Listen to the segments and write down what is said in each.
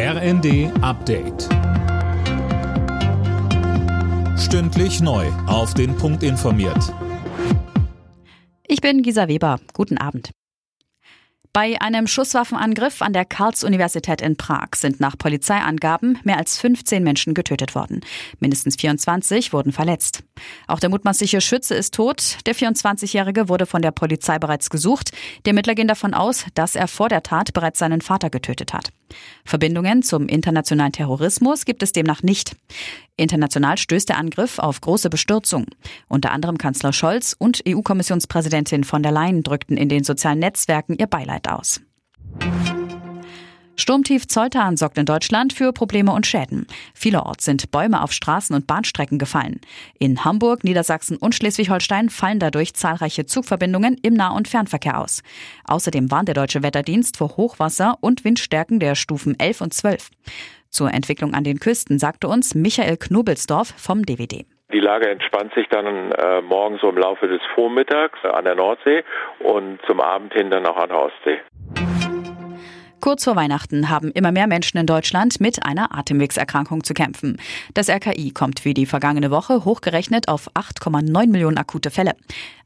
RND Update. Stündlich neu. Auf den Punkt informiert. Ich bin Gisa Weber. Guten Abend. Bei einem Schusswaffenangriff an der Karls-Universität in Prag sind nach Polizeiangaben mehr als 15 Menschen getötet worden. Mindestens 24 wurden verletzt. Auch der mutmaßliche Schütze ist tot. Der 24-Jährige wurde von der Polizei bereits gesucht. Die Ermittler gehen davon aus, dass er vor der Tat bereits seinen Vater getötet hat. Verbindungen zum internationalen Terrorismus gibt es demnach nicht. International stößt der Angriff auf große Bestürzung. Unter anderem Kanzler Scholz und EU-Kommissionspräsidentin von der Leyen drückten in den sozialen Netzwerken ihr Beileid aus. Sturmtief Zoltan sorgt in Deutschland für Probleme und Schäden. Vielerorts sind Bäume auf Straßen und Bahnstrecken gefallen. In Hamburg, Niedersachsen und Schleswig-Holstein fallen dadurch zahlreiche Zugverbindungen im Nah- und Fernverkehr aus. Außerdem warnt der Deutsche Wetterdienst vor Hochwasser und Windstärken der Stufen 11 und 12. Zur Entwicklung an den Küsten sagte uns Michael Knobelsdorf vom DWD. Die Lage entspannt sich dann äh, morgen so im Laufe des Vormittags an der Nordsee und zum Abend hin dann auch an der Ostsee. Kurz vor Weihnachten haben immer mehr Menschen in Deutschland mit einer Atemwegserkrankung zu kämpfen. Das RKI kommt wie die vergangene Woche hochgerechnet auf 8,9 Millionen akute Fälle.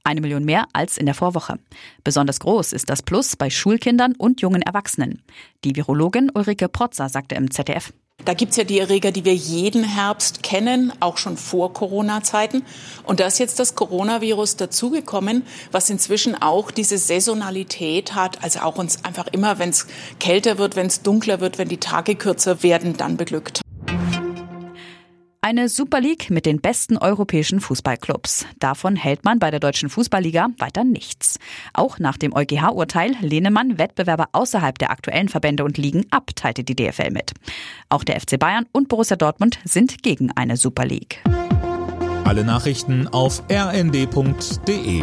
Eine Million mehr als in der Vorwoche. Besonders groß ist das Plus bei Schulkindern und jungen Erwachsenen. Die Virologin Ulrike Protzer sagte im ZDF. Da gibt's ja die Erreger, die wir jeden Herbst kennen, auch schon vor Corona-Zeiten. Und da ist jetzt das Coronavirus dazugekommen, was inzwischen auch diese Saisonalität hat, also auch uns einfach immer, wenn es kälter wird, wenn es dunkler wird, wenn die Tage kürzer werden, dann beglückt. Eine Super League mit den besten europäischen Fußballclubs. Davon hält man bei der Deutschen Fußballliga weiter nichts. Auch nach dem EuGH-Urteil lehne man Wettbewerber außerhalb der aktuellen Verbände und Ligen ab, teilte die DFL mit. Auch der FC Bayern und Borussia Dortmund sind gegen eine Super League. Alle Nachrichten auf rnd.de